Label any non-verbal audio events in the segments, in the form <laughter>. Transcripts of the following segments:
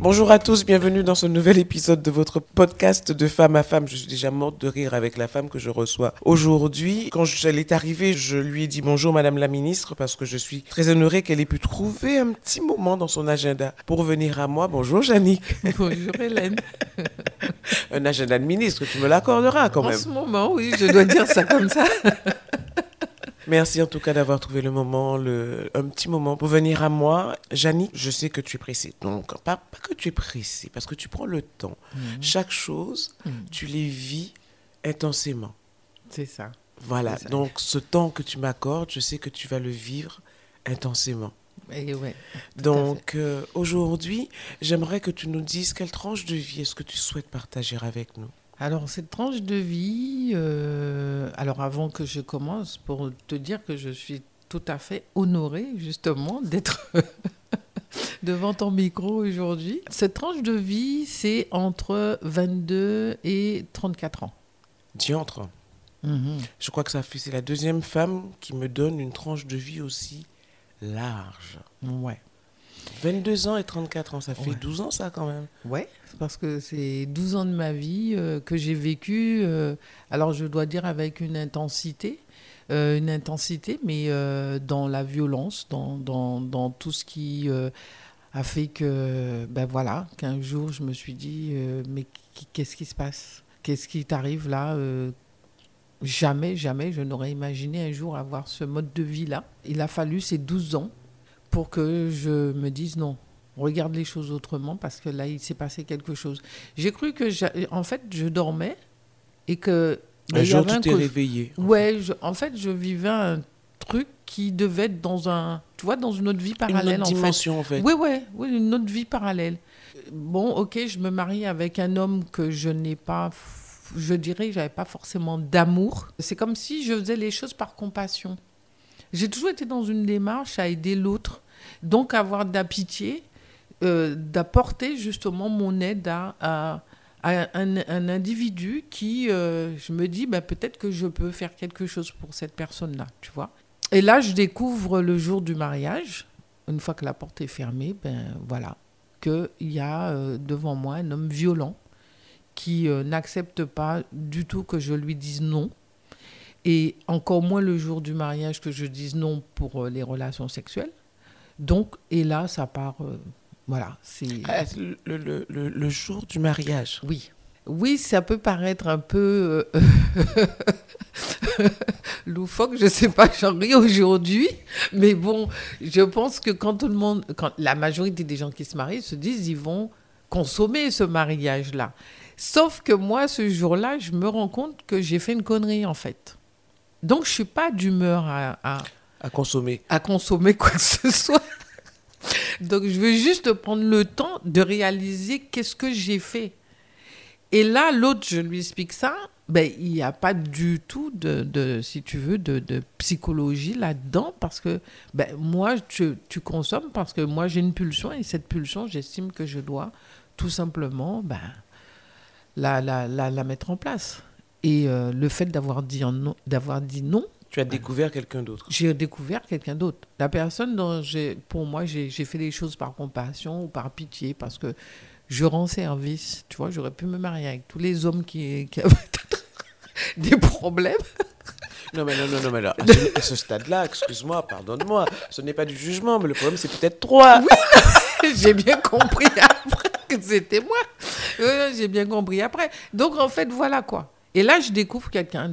Bonjour à tous, bienvenue dans ce nouvel épisode de votre podcast de femme à femme. Je suis déjà morte de rire avec la femme que je reçois aujourd'hui. Quand elle est arrivée, je lui ai dit bonjour Madame la Ministre parce que je suis très honorée qu'elle ait pu trouver un petit moment dans son agenda pour venir à moi. Bonjour Jannick. <laughs> Bonjour Hélène. un agenda de ministre, tu me l'accorderas quand même. En ce moment, oui, je dois dire ça comme ça. <laughs> Merci en tout cas d'avoir trouvé le moment, le, un petit moment pour venir à moi. Jannick, je sais que tu es pressée. Donc, pas, pas que tu es pressée, parce que tu prends le temps. Mhm. Chaque chose, mhm. tu les vis intensément. C'est ça. Voilà. Donc, ce temps que tu m'accordes, je sais que tu vas le vivre intensément. Et ouais, Donc euh, aujourd'hui, j'aimerais que tu nous dises quelle tranche de vie est-ce que tu souhaites partager avec nous? Alors, cette tranche de vie, euh, alors avant que je commence, pour te dire que je suis tout à fait honorée, justement, <laughs> d'être <laughs> devant ton micro aujourd'hui. Cette tranche de vie, c'est entre 22 et 34 ans. Diantre. Mhm. Je crois que ça fait, c'est la deuxième femme qui me donne une tranche de vie aussi large. Ouais. 22 ans et 34 ans, ça fait 12 ans ça quand même. Ouais, parce que c'est 12 ans de ma vie euh, que j'ai vécu, euh, alors je dois dire avec une intensité, euh, une intensité, mais dans la violence, dans, dans, dans tout ce qui a fait que, ben voilà, qu'un jour je me suis dit, mais qu'est-ce qui se passe? Qu'est-ce qui t'arrive là Jamais, jamais, je n'aurais imaginé un jour avoir ce mode de vie-là. Il a fallu ces 12 ans pour que je me dise non, regarde les choses autrement parce que là, il s'est passé quelque chose. J'ai cru que, en fait, je dormais et que. Un jour, tu t'es réveillé. Ouais, en fait, je vivais un truc qui devait être dans un, tu vois, dans une autre vie parallèle. Une autre dimension, en fait. Oui, oui, oui, une autre vie parallèle. Bon, ok, je me marie avec un homme que je n'ai pas, je dirais, j'avais pas forcément d'amour. C'est comme si je faisais les choses par compassion. J'ai toujours été dans une démarche à aider l'autre, donc avoir de la pitié, euh, d'apporter justement mon aide à, un, individu qui, euh, je me dis, bah, peut-être que je peux faire quelque chose pour cette personne-là, tu vois. Et là, je découvre le jour du mariage, une fois que la porte est fermée, ben voilà, qu'il y a euh, devant moi un homme violent qui n'accepte pas du tout que je lui dise non, et encore moins le jour du mariage que je dise non pour les relations sexuelles. Donc, et là, ça part. Euh, voilà. c'est ah, le, le, le, jour du mariage. Oui. Oui, ça peut paraître un peu euh, <laughs> loufoque, je sais pas, j'en ris aujourd'hui, mais bon, je pense que quand tout le monde, quand la majorité des gens qui se marient se disent, ils vont consommer ce mariage-là. Sauf que moi, ce jour-là, je me rends compte que j'ai fait une connerie en fait. Donc, je suis pas d'humeur à, à, consommer. À consommer quoi que ce soit. Donc, je veux juste prendre le temps de réaliser qu'est-ce que j'ai fait. Et là, l'autre, je lui explique ça. Ben, il n'y a pas du tout de, si tu veux, de, psychologie là-dedans parce que ben, moi, tu, consommes parce que moi, j'ai une pulsion et cette pulsion, j'estime que je dois tout simplement ben, la, la, la, la mettre en place. Et euh, le fait d'avoir dit non. Tu as découvert quelqu'un d'autre. J'ai découvert quelqu'un d'autre. La personne dont j'ai, pour moi, j'ai, fait les choses par compassion ou par pitié parce que je rends service. Tu vois, j'aurais pu me marier avec tous les hommes qui, qui avaient <laughs> des problèmes. Non, mais non, non, non, mais là, <laughs> à ce, stade-là, excuse-moi, pardonne-moi, ce n'est pas du jugement, mais le problème, c'est peut-être toi. Oui, <laughs> j'ai bien compris après que c'était moi. j'ai bien compris après. Donc, en fait, voilà quoi. Et là, je découvre quelqu'un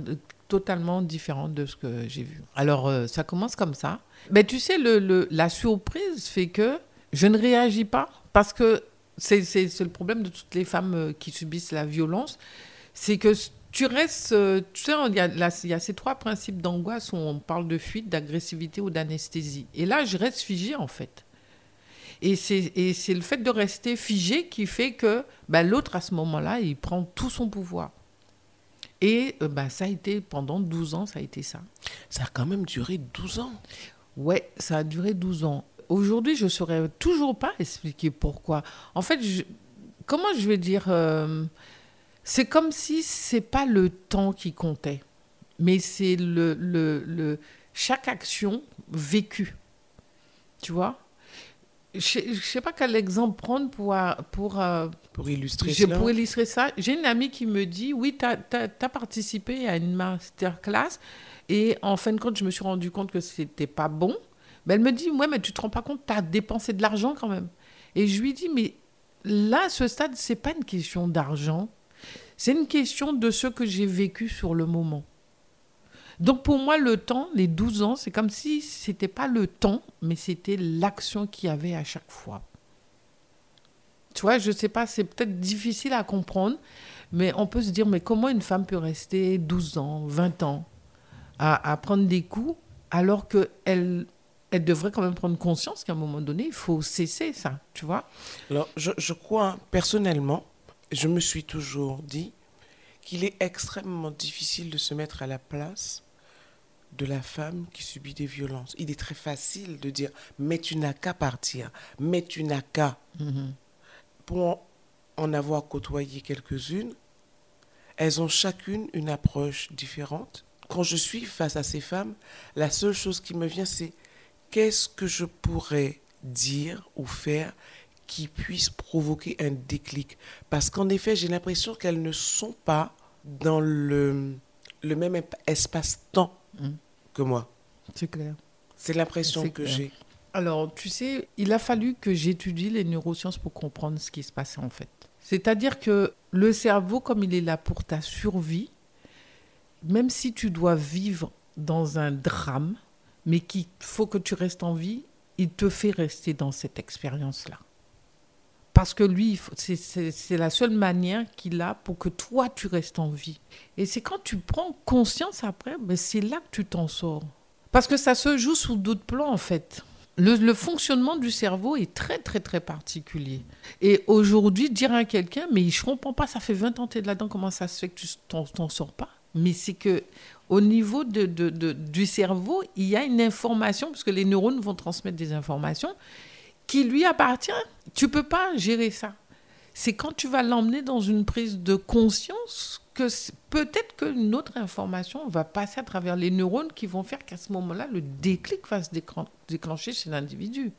totalement différent de ce que j'ai vu. Alors, euh, ça commence comme ça. Mais tu sais, le, la surprise fait que je ne réagis pas parce que c'est le problème de toutes les femmes euh, qui subissent la violence. C'est que tu restes. Euh, tu sais, il y, a, il y a ces trois principes d'angoisse où on parle de fuite, d'agressivité ou d'anesthésie. Et là, je reste figée, en fait. Et c'est le fait de rester figé qui fait que ben, l'autre, à ce moment-là, il prend tout son pouvoir. Et euh, bah, ça a été, pendant 12 ans, ça a été ça. Ça a quand même duré 12 ans. Ouais, ça a duré 12 ans. Aujourd'hui, je ne saurais toujours pas expliquer pourquoi. En fait, je- comment je vais dire euh, C'est comme si c'est pas le temps qui comptait, mais c'est le, le, le- chaque action vécue. Tu vois? Je ne sais pas quel exemple prendre pour, euh, pour, euh, Pour illustrer cela. pour illustrer ça, j'ai une amie qui me dit Oui, tu as, participé à une masterclass et en fin de compte, je me suis rendu compte que c'était pas bon. Mais elle me dit Ouais, mais tu te rends pas compte, tu as dépensé de l'argent quand même. Et je lui dis Mais là, à ce stade, c'est pas une question d'argent, c'est une question de ce que j'ai vécu sur le moment. Donc pour moi, le temps, les 12 ans, c'est comme si c'était pas le temps, mais c'était l'action qu'il y avait à chaque fois. Tu vois, je sais pas, c'est peut-être difficile à comprendre, mais on peut se dire, mais comment une femme peut rester 12 ans, 20 ans à, prendre des coups alors qu'elle elle devrait quand même prendre conscience qu'à un moment donné, il faut cesser ça, tu vois? Alors, je, je crois, personnellement, je me suis toujours dit qu'il est extrêmement difficile de se mettre à la place de la femme qui subit des violences. Il est très facile de dire, mais tu n'as qu'à partir, mais tu n'as qu'à. Pour en avoir côtoyé quelques-unes, elles ont chacune une approche différente. Quand je suis face à ces femmes, la seule chose qui me vient, c'est qu'est-ce que je pourrais dire ou faire qui puisse provoquer un déclic? Parce qu'en effet, j'ai l'impression qu'elles ne sont pas dans le, le même espace-temps Mm. Que moi. C'est clair. C'est l'impression que j'ai. Alors, tu sais, il a fallu que j'étudie les neurosciences pour comprendre ce qui se passait en fait. C'est-à-dire que le cerveau, comme il est là pour ta survie, même si tu dois vivre dans un drame, mais qu'il faut que tu restes en vie, il te fait rester dans cette expérience-là. Parce que lui, c'est- la seule manière qu'il a pour que toi, tu restes en vie. Et c'est quand tu prends conscience après, ben c'est là que tu t'en sors. Parce que ça se joue sous d'autres plans, en fait. Le, fonctionnement du cerveau est très, très, très particulier. Et aujourd'hui, dire à quelqu'un, mais je comprends pas, ça fait 20 ans que tu es là-dedans, comment ça se fait que tu t'en sors pas? Mais c'est que au niveau du cerveau, il y a une information, parce que les neurones vont transmettre des informations, qui lui appartient. Tu peux pas gérer ça. C'est quand tu vas l'emmener dans une prise de conscience que peut-être qu'une autre information va passer à travers les neurones qui vont faire qu'à ce moment-là, le déclic va se déclen- déclencher chez l'individu.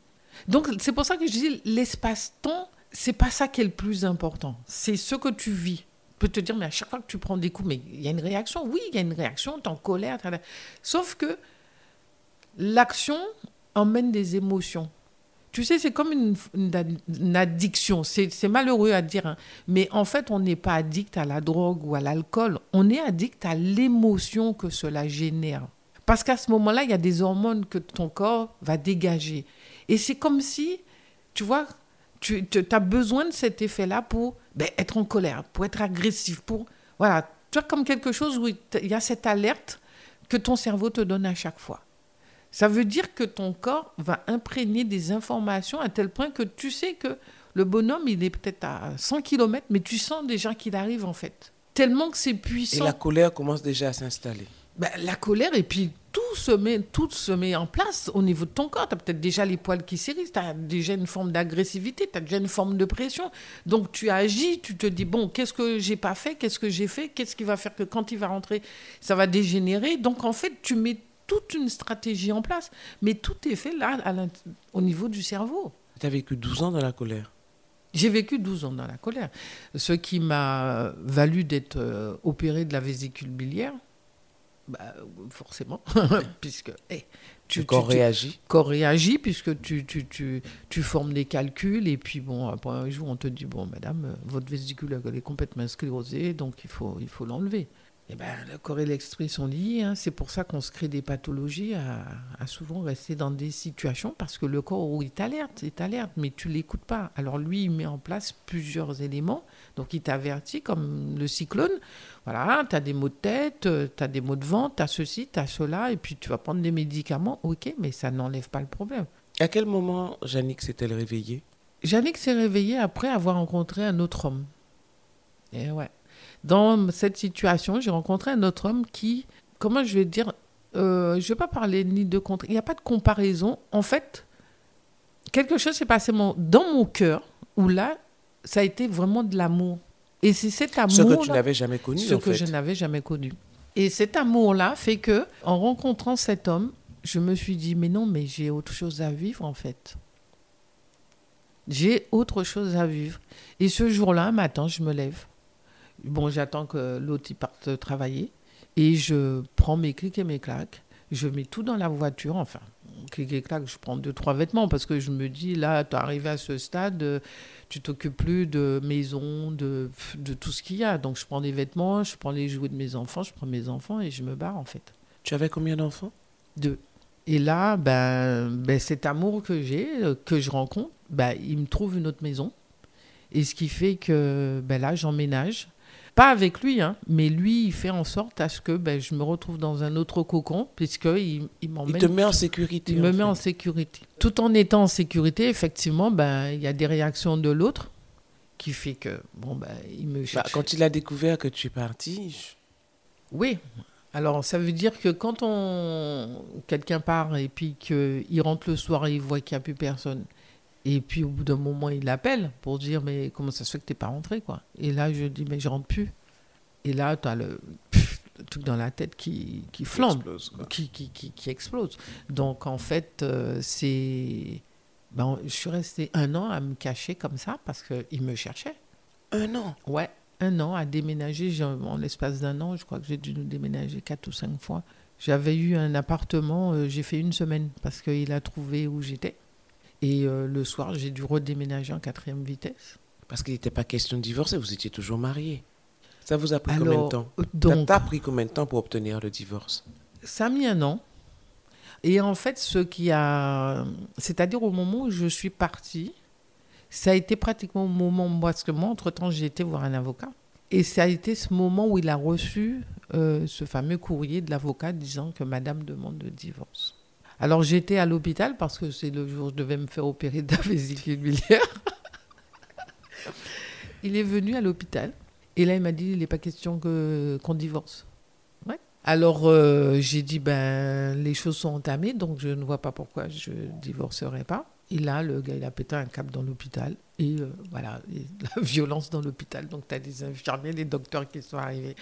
Donc, c'est pour ça que je dis l'espace-temps, c'est pas ça qui est le plus important. C'est ce que tu vis. On peut te dire, mais à chaque fois que tu prends des coups, mais il y a une réaction. Oui, il y a une réaction, tu es en colère. Sauf que l'action emmène des émotions. Tu sais, c'est comme une, addiction. C'est c'est malheureux à dire, hein. mais en fait, on n'est pas addict à la drogue ou à l'alcool. On est addict à l'émotion que cela génère. Parce qu'à ce moment-là, il y a des hormones que ton corps va dégager. Et c'est comme si, tu vois, tu as besoin de cet effet-là pour ben, être en colère, pour être agressif, pour... Voilà, tu vois, comme quelque chose où il y a cette alerte que ton cerveau te donne à chaque fois. Ça veut dire que ton corps va imprégner des informations à tel point que tu sais que le bonhomme, il est peut-être à 100 km, mais tu sens déjà qu'il arrive en fait. Tellement que c'est Et puissant. la colère commence déjà à s'installer. Ben, la colère, et puis tout se, met, tout se met en place au niveau de ton corps. Tu as peut-être déjà les poils qui s'érissent, tu as déjà une forme d'agressivité, tu as déjà une forme de pression. Donc tu agis, tu te dis, bon, qu'est-ce que j'ai pas fait, qu'est-ce que j'ai fait, qu'est-ce qui va faire que quand il va rentrer, ça va dégénérer. Donc en fait, tu mets toute une stratégie en place. Mais tout est fait là, à au niveau du cerveau. Tu as vécu 12 ans dans la colère. J'ai vécu 12 ans dans la colère. Ce qui m'a valu d'être euh, opéré de la vésicule biliaire, bah, forcément, <laughs> puisque eh, tu, Le tu- corps tu- réagit. corps réagit, puisque tu, tu, tu, tu formes des calculs, et puis bon, après un jour, on te dit, bon, madame, euh, votre vésicule elle est complètement sclérosée, donc il faut il faut l'enlever. Eh ben, le corps et l'esprit sont liés. hein. C'est pour ça qu'on se crée des pathologies à, à souvent rester dans des situations parce que le corps, oui, il t'alerte, il t'alerte, mais tu l'écoutes pas. Alors lui, il met en place plusieurs éléments. Donc il t'avertit comme le cyclone. Voilà, tu as des maux de tête, tu as des maux de ventre, tu as ceci, tu as cela, et puis tu vas prendre des médicaments. Ok, mais ça n'enlève pas le problème. À quel moment Jannick s'est-elle réveillée? Jannick s'est réveillée après avoir rencontré un autre homme. Et ouais. Dans cette situation, j'ai rencontré un autre homme qui, comment je vais dire, euh, je ne vais pas parler ni de contre, il n'y a pas de comparaison. En fait, quelque chose s'est passé dans mon cœur où là, ça a été vraiment de l'amour. Et c'est cet amour. Ce que tu n'avais jamais connu. Ce que je n'avais jamais connu. Et cet amour-là fait que, en rencontrant cet homme, je me suis dit, mais non, mais j'ai autre chose à vivre en fait. J'ai autre chose à vivre. Et ce jour-là, un matin, je me lève. Bon, j'attends que l'autre parte travailler. Et je prends mes clics et mes claques. Je mets tout dans la voiture. Enfin, clics et claques, je prends deux, trois vêtements parce que je me dis, là, tu es arrivé à ce stade, tu t'occupes plus de maison, de, de tout ce qu'il y a. Donc, je prends des vêtements, je prends les jouets de mes enfants, je prends mes enfants et je me barre, en fait. Tu avais combien d'enfants? Deux. Et là, ben, ben, cet amour que j'ai, que je rencontre, ben, il me trouve une autre maison. Et ce qui fait que ben, là, j'emménage. Pas avec lui, hein, mais lui, il fait en sorte à ce que ben, je me retrouve dans un autre cocon, puisqu'il il, m'emmène. Il te met en sécurité. Il me met en sécurité. Tout en étant en sécurité, effectivement, ben, il y a des réactions de l'autre qui fait que, bon, ben, il me bah, cherche. quand il a découvert que tu es parti. Oui, alors, ça veut dire que quand on quelqu'un part et puis qu'il rentre le soir et il voit qu'il n'y a plus personne, et puis au bout d'un moment, il appelle pour dire Mais comment ça se fait que tu n'es pas rentré quoi? Et là, je dis Mais je rentre plus. Et là, tu as le, <laughs> truc dans la tête qui, qui flambe, qui, qui, qui, explose. Donc, en fait, euh, c'est. Ben, je suis restée un an à me cacher comme ça parce qu'il me cherchait. Un an? Ouais un an à déménager. En l'espace d'un an, je crois que j'ai dû nous déménager quatre ou cinq fois. J'avais eu un appartement, euh, j'ai fait une semaine parce qu'il a trouvé où j'étais. Et euh, le soir, j'ai dû redéménager en quatrième vitesse. Parce qu'il n'était pas question de divorcer, vous étiez toujours mariés. Ça vous a pris combien de temps? donc, Ça pris combien de temps pour obtenir le divorce? Ça a mis un an. Et en fait, ce qui a. C'est-à-dire au moment où je suis partie, ça a été pratiquement au moment, parce que moi, entre-temps, j'ai été voir un avocat. Et ça a été ce moment où il a reçu euh, ce fameux courrier de l'avocat disant que madame demande le divorce. Alors j'étais à l'hôpital parce que c'est le jour où je devais me faire opérer de la vésicule biliaire. il est venu à l'hôpital et là il m'a dit il n'est pas question qu'on divorce. Alors euh, j'ai dit ben les choses sont entamées donc je ne vois pas pourquoi je divorcerai pas. Et là, le gars, il a pété un câble dans l'hôpital. Et euh, voilà, <laughs> la violence dans l'hôpital. Donc, tu as des infirmiers, des docteurs qui sont arrivés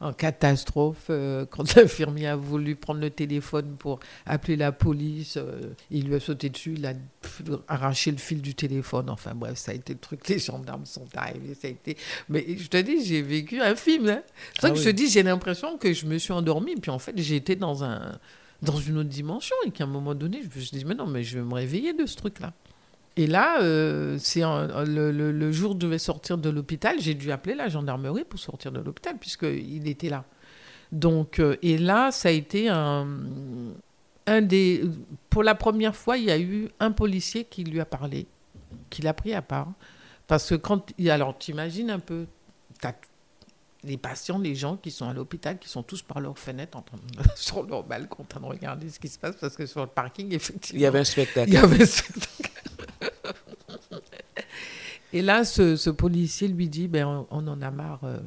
en catastrophe. Euh, quand <laughs> l'infirmier a voulu prendre le téléphone pour appeler la police, euh, il lui a sauté dessus, il a arraché le fil du téléphone. Enfin, bref, ça a été le truc. Les gendarmes sont arrivés. Ça a été... Mais je te dis, j'ai vécu un film. Hein. C'est ça ah que je te dis, j'ai l'impression que je me suis endormie. Puis en fait, j'ai été dans un dans une autre dimension et qu'à un moment donné, je me suis dit, mais non, mais je vais me réveiller de ce truc-là. Et là, euh, c'est le, jour où je devais sortir de l'hôpital, j'ai dû appeler la gendarmerie pour sortir de l'hôpital, puisqu'il était là. Donc, euh, et là, ça a été un, des. Pour la première fois, il y a eu un policier qui lui a parlé, qui l'a pris à part. Parce que quand. Alors, t'imagines un peu, les patients, les gens qui sont à l'hôpital, qui sont tous par leur fenêtre, en train <laughs> sur leur balcon, en train de regarder ce qui se passe, parce que sur le parking, effectivement. Il y avait un spectacle. Il y avait un spectacle. <laughs> Et là, ce, policier lui dit ben, on, en a marre euh,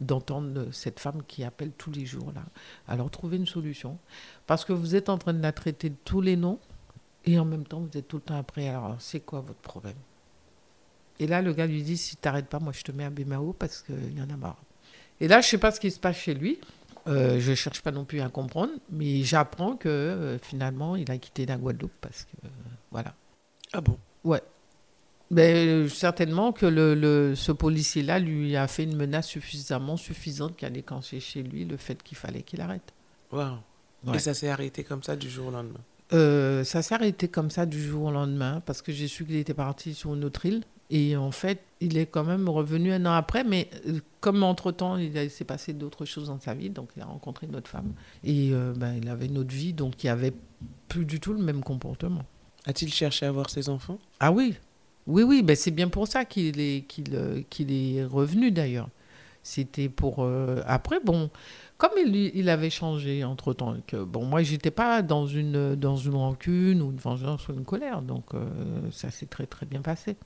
d'entendre cette femme qui appelle tous les jours. là. Alors, trouvez une solution. Parce que vous êtes en train de la traiter de tous les noms, et en même temps, vous êtes tout le temps après. Alors, c'est quoi votre problème? Et là, le gars lui dit si tu t'arrêtes pas, moi je te mets un bémao parce qu'il y en a marre. Et là, je sais pas ce qui se passe chez lui. Euh, je cherche pas non plus à comprendre, mais j'apprends que euh, finalement, il a quitté la Guadeloupe parce que euh, voilà. Ah bon? Ouais. Mais euh, certainement que le, ce policier-là lui a fait une menace suffisamment suffisante qui a déclenché chez lui le fait qu'il fallait qu'il arrête. Waouh. Et ça s'est arrêté comme ça du jour au lendemain? Ça s'est arrêté comme ça du jour au lendemain parce que j'ai su qu'il était parti sur une autre île et en fait, il est quand même revenu un an après, mais euh, comme entre-temps, il s'est passé d'autres choses dans sa vie, donc il a rencontré une autre femme. Et euh, ben, il avait une autre vie, donc il avait plus du tout le même comportement. A-t-il cherché à avoir ses enfants? Ah oui, oui, oui, ben c'est bien pour ça qu'il est, qu'il, euh, qu'il est revenu d'ailleurs. C'était pour... Après, bon, comme il, il avait changé entre-temps, que, bon, moi, j'étais pas dans une, dans une rancune ou une vengeance ou une colère, donc ça s'est très, très bien passé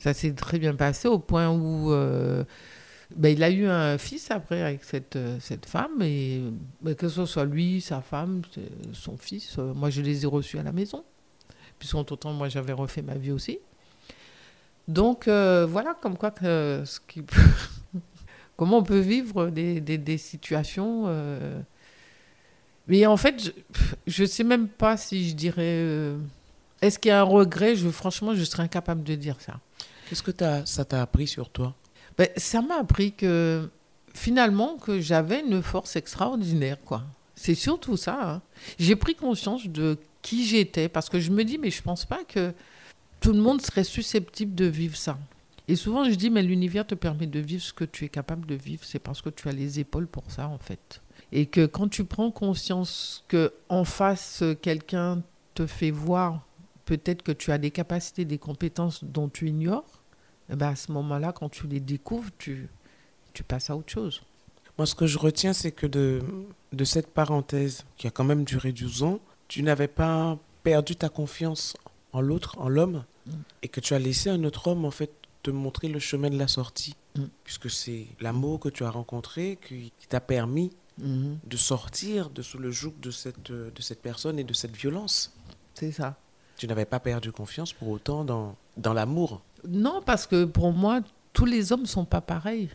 ça s'est très bien passé au point où, euh, Ben, il a eu un fils après avec cette, euh, cette femme, et ben, que ce soit lui, sa femme, son fils, euh, moi je les ai reçus à la maison, puisqu'entre temps, moi j'avais refait ma vie aussi. Donc voilà, comme quoi ce qui <laughs> comment on peut vivre des, des, des situations. Mais en fait, je ne sais même pas si je dirais. Est-ce qu'il y a un regret? Je, Franchement, je serais incapable de dire ça. Qu'est-ce que as, ça t'a appris sur toi? Ben, Ça m'a appris que finalement, que j'avais une force extraordinaire. quoi. C'est surtout ça. Hein. J'ai pris conscience de qui j'étais parce que je me dis, mais je pense pas que tout le monde serait susceptible de vivre ça. Et souvent, je dis, mais l'univers te permet de vivre ce que tu es capable de vivre. C'est parce que tu as les épaules pour ça, en fait. Et que quand tu prends conscience que en face, quelqu'un te fait voir peut-être que tu as des capacités, des compétences dont tu ignores, ben à ce moment-là, quand tu les découvres, tu, tu passes à autre chose. Moi, ce que je retiens, c'est que de, de cette parenthèse, qui a quand même duré 12 ans, tu n'avais pas perdu ta confiance en l'autre, en l'homme, mm. et que tu as laissé un autre homme, en fait, te montrer le chemin de la sortie. Mm. Puisque c'est l'amour que tu as rencontré qui, t'a permis mm-hmm. de sortir de sous le joug de cette, de cette personne et de cette violence. C'est ça. Tu n'avais pas perdu confiance pour autant dans, dans l'amour Non, parce que pour moi, tous les hommes ne sont pas pareils.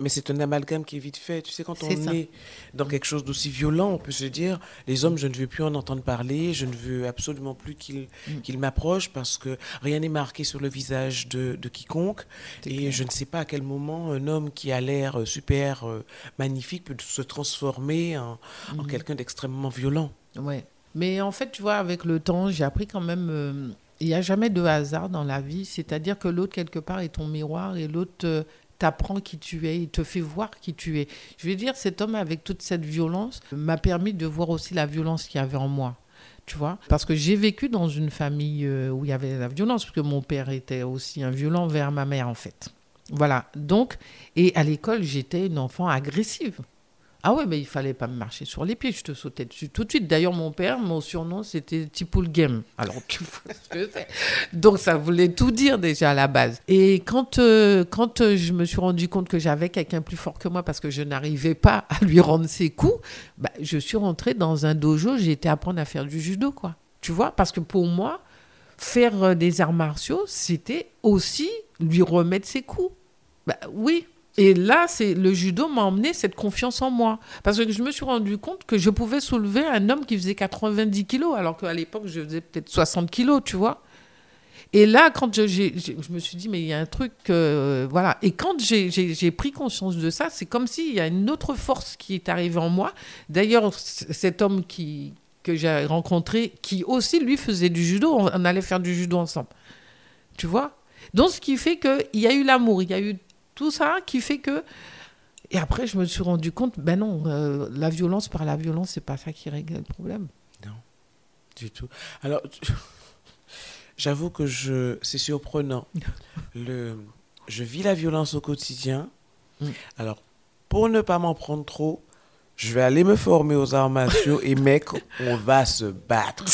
Mais c'est un amalgame qui est vite fait. Tu sais, quand on est dans quelque chose d'aussi violent, on peut se dire les hommes, je ne veux plus en entendre parler, je ne veux absolument plus qu'ils mm. m'approchent parce que rien n'est marqué sur le visage de, de quiconque. Et je ne sais pas à quel moment un homme qui a l'air super euh, magnifique peut se transformer en, en mm. quelqu'un d'extrêmement violent. Ouais. Mais en fait, tu vois, avec le temps, j'ai appris quand même. Euh, il n'y a jamais de hasard dans la vie. C'est-à-dire que l'autre, quelque part, est ton miroir et l'autre euh, t'apprend qui tu es, il te fait voir qui tu es. Je veux dire, cet homme, avec toute cette violence, m'a permis de voir aussi la violence qu'il y avait en moi. Tu vois Parce que j'ai vécu dans une famille euh, où il y avait la violence, parce que mon père était aussi un violent vers ma mère, en fait. Voilà. Donc, et à l'école, j'étais une enfant agressive. Ah ouais, mais il fallait pas me marcher sur les pieds, je te sautais dessus tout de suite. D'ailleurs, mon père, mon surnom, c'était Tipoul Game. Alors, tu vois ce que c'est. Donc, ça voulait tout dire déjà à la base. Et quand, euh, quand euh, je me suis rendu compte que j'avais quelqu'un plus fort que moi parce que je n'arrivais pas à lui rendre ses coups, bah, je suis rentrée dans un dojo, j'ai été apprendre à faire du judo, quoi. Tu vois? Parce que pour moi, faire euh, des arts martiaux, c'était aussi lui remettre ses coups. Bah, oui, et là, c'est le judo m'a emmené cette confiance en moi. Parce que je me suis rendu compte que je pouvais soulever un homme qui faisait 90 kilos, alors qu'à l'époque, je faisais peut-être 60 kilos, tu vois. Et là, quand je, me suis dit, mais il y a un truc, euh, voilà. Et quand j'ai pris conscience de ça, c'est comme s'il y a une autre force qui est arrivée en moi. D'ailleurs, cet homme que j'ai rencontré, qui aussi, lui, faisait du judo, on allait faire du judo ensemble. Tu vois? Donc, ce qui fait qu'il y a eu l'amour, il y a eu tout ça qui fait que. Et après, je me suis rendu compte, ben non, euh, la violence par la violence, c'est pas ça qui règle le problème. Non, du tout. Alors, <laughs> j'avoue que je, c'est surprenant. <laughs> le, je vis la violence au quotidien. Mm. Alors, pour ne pas m'en prendre trop, je vais aller me former aux arts martiaux et mec, on va se battre.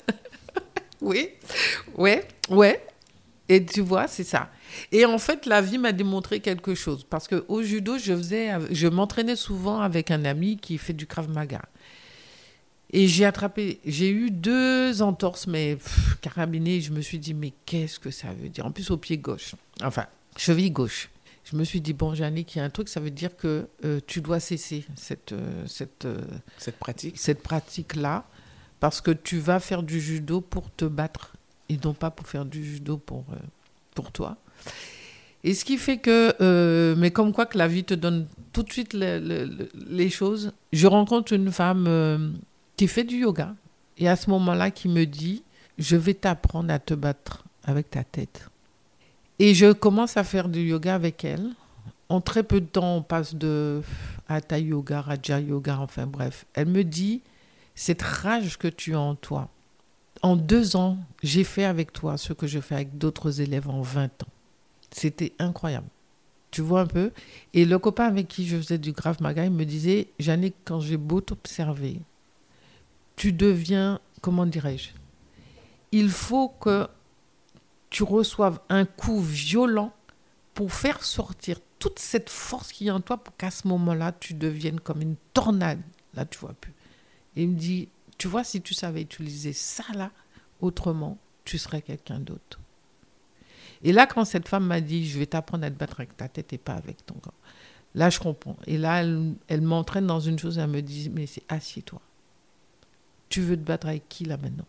<laughs> oui, ouais, ouais. Et tu vois, c'est ça. Et en fait, la vie m'a démontré quelque chose. Parce qu'au judo, je, faisais, je m'entraînais souvent avec un ami qui fait du Krav Maga. Et j'ai attrapé, j'ai eu deux entorses, mais carabinées. Je me suis dit, mais qu'est-ce que ça veut dire? En plus, au pied gauche. Enfin, cheville gauche. Je me suis dit, bon, Jannick, il y a un truc, ça veut dire que euh, tu dois cesser cette, euh, cette, euh, cette pratique. Cette pratique-là, parce que tu vas faire du judo pour te battre et non pas pour faire du judo pour, pour toi. Et ce qui fait que, euh, mais comme quoi que la vie te donne tout de suite les, choses, je rencontre une femme euh, qui fait du yoga et à ce moment-là qui me dit, je vais t'apprendre à te battre avec ta tête. Et je commence à faire du yoga avec elle. En très peu de temps, on passe de Hatha Yoga, Raja Yoga, enfin bref. Elle me dit, cette rage que tu as en toi, en deux ans, j'ai fait avec toi ce que je fais avec d'autres élèves en 20 ans. C'était incroyable. Tu vois un peu? Et le copain avec qui je faisais du Grave Maga, il me disait Jannick, quand j'ai beau t'observer, tu deviens, comment dirais-je Il faut que tu reçoives un coup violent pour faire sortir toute cette force qui est en toi pour qu'à ce moment-là, tu deviennes comme une tornade. Là, tu vois plus. Il me dit, tu vois, si tu savais utiliser ça là, autrement, tu serais quelqu'un d'autre. Et là, quand cette femme m'a dit, je vais t'apprendre à te battre avec ta tête et pas avec ton corps, là, je comprends. Et là, elle, elle m'entraîne dans une chose, elle me dit, mais c'est assieds-toi. Tu veux te battre avec qui là maintenant?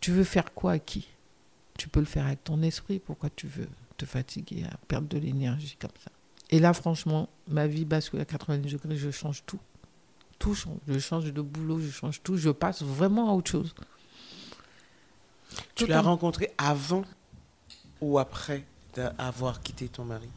Tu veux faire quoi à qui? Tu peux le faire avec ton esprit, pourquoi tu veux te fatiguer, à perdre de l'énergie comme ça? Et là, franchement, ma vie bascule à 90 degrés, je change tout. Tout change. Je change de boulot, je change tout, je passe vraiment à autre chose. Tu l'as rencontré avant ou après avoir quitté ton mari?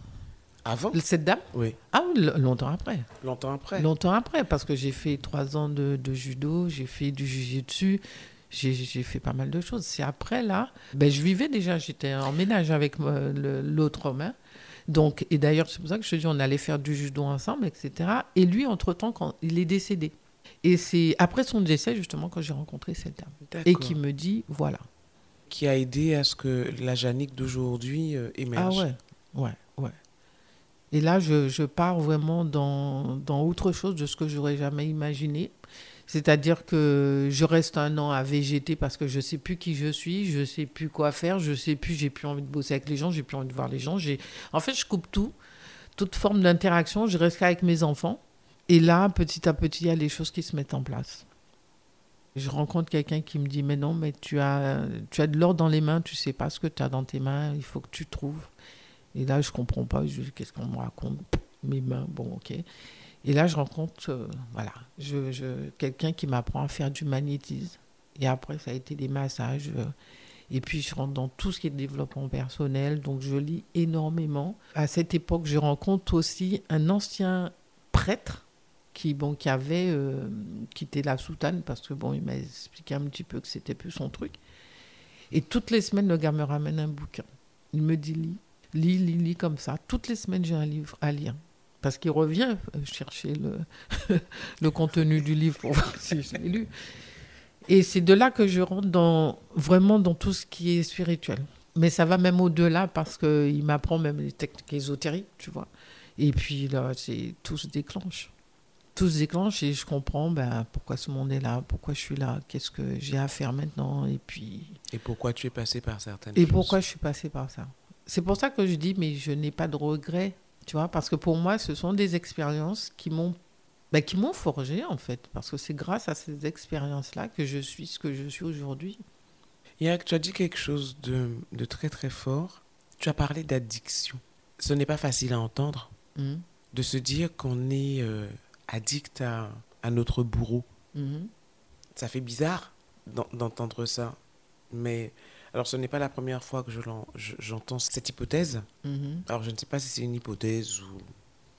Avant? Cette dame? Oui. Ah oui, longtemps après. Longtemps après Longtemps après, parce que j'ai fait trois ans de, de judo, j'ai fait du jiu-jitsu, j'ai fait pas mal de choses. C'est après, là, ben, je vivais déjà, j'étais en ménage avec euh, l'autre homme. Hein. Donc, et d'ailleurs, c'est pour ça que je te dis, on allait faire du judo ensemble, etc. Et lui, entre-temps, quand il est décédé. Et c'est après son décès, justement, que j'ai rencontré cette dame. Et qui me dit, voilà. Qui a aidé à ce que la Janique d'aujourd'hui euh, émerge. Ah ouais, ouais, ouais. Et là, je, je pars vraiment dans, dans autre chose de ce que j'aurais jamais imaginé. C'est-à-dire que je reste un an à végéter parce que je sais plus qui je suis, je sais plus quoi faire, je sais plus, j'ai plus envie de bosser avec les gens, j'ai plus envie de voir les gens. J'ai, en fait, je coupe tout, toute forme d'interaction. Je reste avec mes enfants. Et là, petit à petit, il y a les choses qui se mettent en place. Je rencontre quelqu'un qui me dit mais non, mais tu as, tu as de l'or dans les mains, tu sais pas ce que tu as dans tes mains, il faut que tu trouves. Et là, je comprends pas, je qu'est-ce qu'on me raconte? Mes mains, bon, ok. Et là, je rencontre euh, voilà, je, je quelqu'un qui m'apprend à faire du magnétisme. Et après, ça a été des massages. Euh, et puis, je rentre dans tout ce qui est développement personnel. Donc, je lis énormément. À cette époque, je rencontre aussi un ancien prêtre qui, bon, qui avait euh, quitté la soutane parce que, bon, il m'a expliqué un petit peu que c'était plus son truc. Et toutes les semaines, le gars me ramène un bouquin. Il me dit, lis, lis, lis, lis comme ça. Toutes les semaines, j'ai un livre à lire parce qu'il revient euh, chercher le, <laughs> le contenu du livre pour voir si je l'ai lu. Et c'est de là que je rentre dans, vraiment dans tout ce qui est spirituel. Mais ça va même au-delà parce qu'il m'apprend même les techniques ésotériques, tu vois. Et puis là, tout se déclenche. Tout se déclenche et je comprends ben, pourquoi ce monde est là, pourquoi je suis là, qu'est-ce que j'ai à faire maintenant. Et puis. Et pourquoi tu es passé par certaines et choses? Et pourquoi je suis passé par ça? C'est pour ça que je dis, mais je n'ai pas de regrets tu vois, parce que pour moi, ce sont des expériences qui m'ont bah, qui m'ont forgé, en fait. Parce que c'est grâce à ces expériences-là que je suis ce que je suis aujourd'hui. Yannick, tu as dit quelque chose de, de, très, très fort. Tu as parlé d'addiction. Ce n'est pas facile à entendre, mmh. de se dire qu'on est euh, addict à, à, notre bourreau. Mmh. Ça fait bizarre d'entendre ça. Mais alors, ce n'est pas la première fois que j'entends cette hypothèse. Mm-hmm. Alors, je ne sais pas si c'est une hypothèse ou.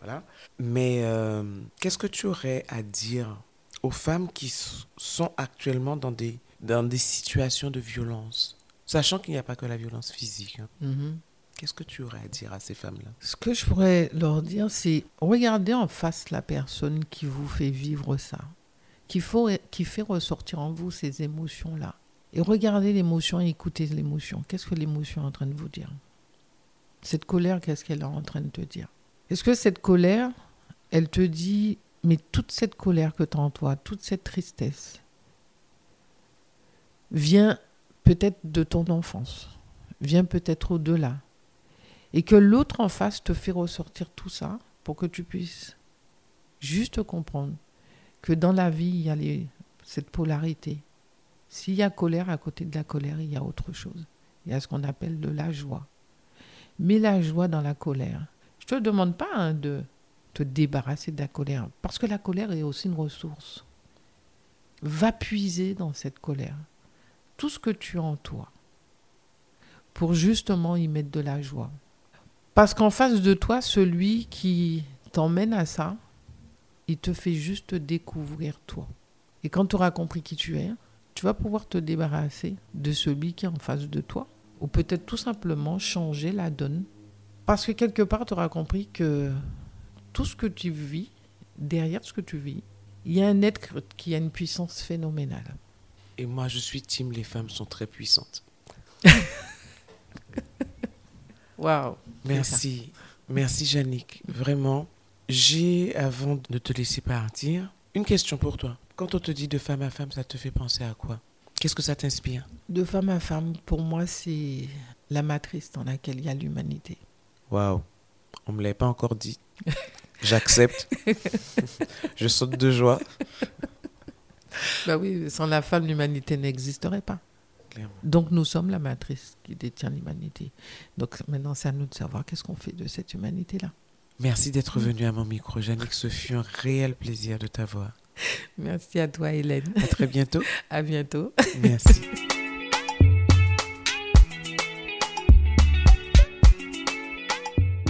Voilà. Mais euh, qu'est-ce que tu aurais à dire aux femmes qui sont actuellement dans des, dans des situations de violence, sachant qu'il n'y a pas que la violence physique hein. mm-hmm. Qu'est-ce que tu aurais à dire à ces femmes-là? Ce que je pourrais leur dire, c'est regardez en face la personne qui vous fait vivre ça, qui, fait ressortir en vous ces émotions-là. Et regardez l'émotion et écoutez l'émotion. Qu'est-ce que l'émotion est en train de vous dire? Cette colère, qu'est-ce qu'elle est en train de te dire? Est-ce que cette colère, elle te dit, mais toute cette colère que tu as en toi, toute cette tristesse, vient peut-être de ton enfance, vient peut-être au-delà. Et que l'autre en face te fait ressortir tout ça pour que tu puisses juste comprendre que dans la vie, il y a cette polarité. S'il y a colère, à côté de la colère, il y a autre chose. Il y a ce qu'on appelle de la joie. Mais la joie dans la colère. Je ne te demande pas hein, de te débarrasser de la colère, parce que la colère est aussi une ressource. Va puiser dans cette colère tout ce que tu as en toi pour justement y mettre de la joie. Parce qu'en face de toi, celui qui t'emmène à ça, il te fait juste découvrir toi. Et quand tu auras compris qui tu es, tu vas pouvoir te débarrasser de celui qui est en face de toi. Ou peut-être tout simplement changer la donne. Parce que quelque part, tu auras compris que tout ce que tu vis, derrière ce que tu vis, il y a un être qui a une puissance phénoménale. Et moi, je suis team, les femmes sont très puissantes. <laughs> Waouh. Merci. Merci, Jannick. Vraiment. J'ai, avant de te laisser partir, une question pour toi. Quand on te dit de femme à femme, ça te fait penser à quoi? Qu'est-ce que ça t'inspire? De femme à femme, pour moi, c'est la matrice dans laquelle il y a l'humanité. Waouh, on me l'avait pas encore dit. <laughs> J'accepte. <laughs> Je saute de joie. Bah oui, sans la femme, l'humanité n'existerait pas. Clairement. Donc nous sommes la matrice qui détient l'humanité. Donc maintenant, c'est à nous de savoir qu'est-ce qu'on fait de cette humanité-là. Merci d'être venu à mon micro, Jannick. Ce fut un réel plaisir de t'avoir. Merci à toi, Hélène. À très bientôt. <laughs> À bientôt. Merci. <laughs>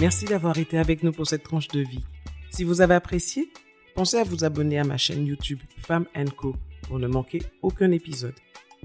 Merci d'avoir été avec nous pour cette tranche de vie. Si vous avez apprécié, pensez à vous abonner à ma chaîne YouTube Femme Co pour ne manquer aucun épisode.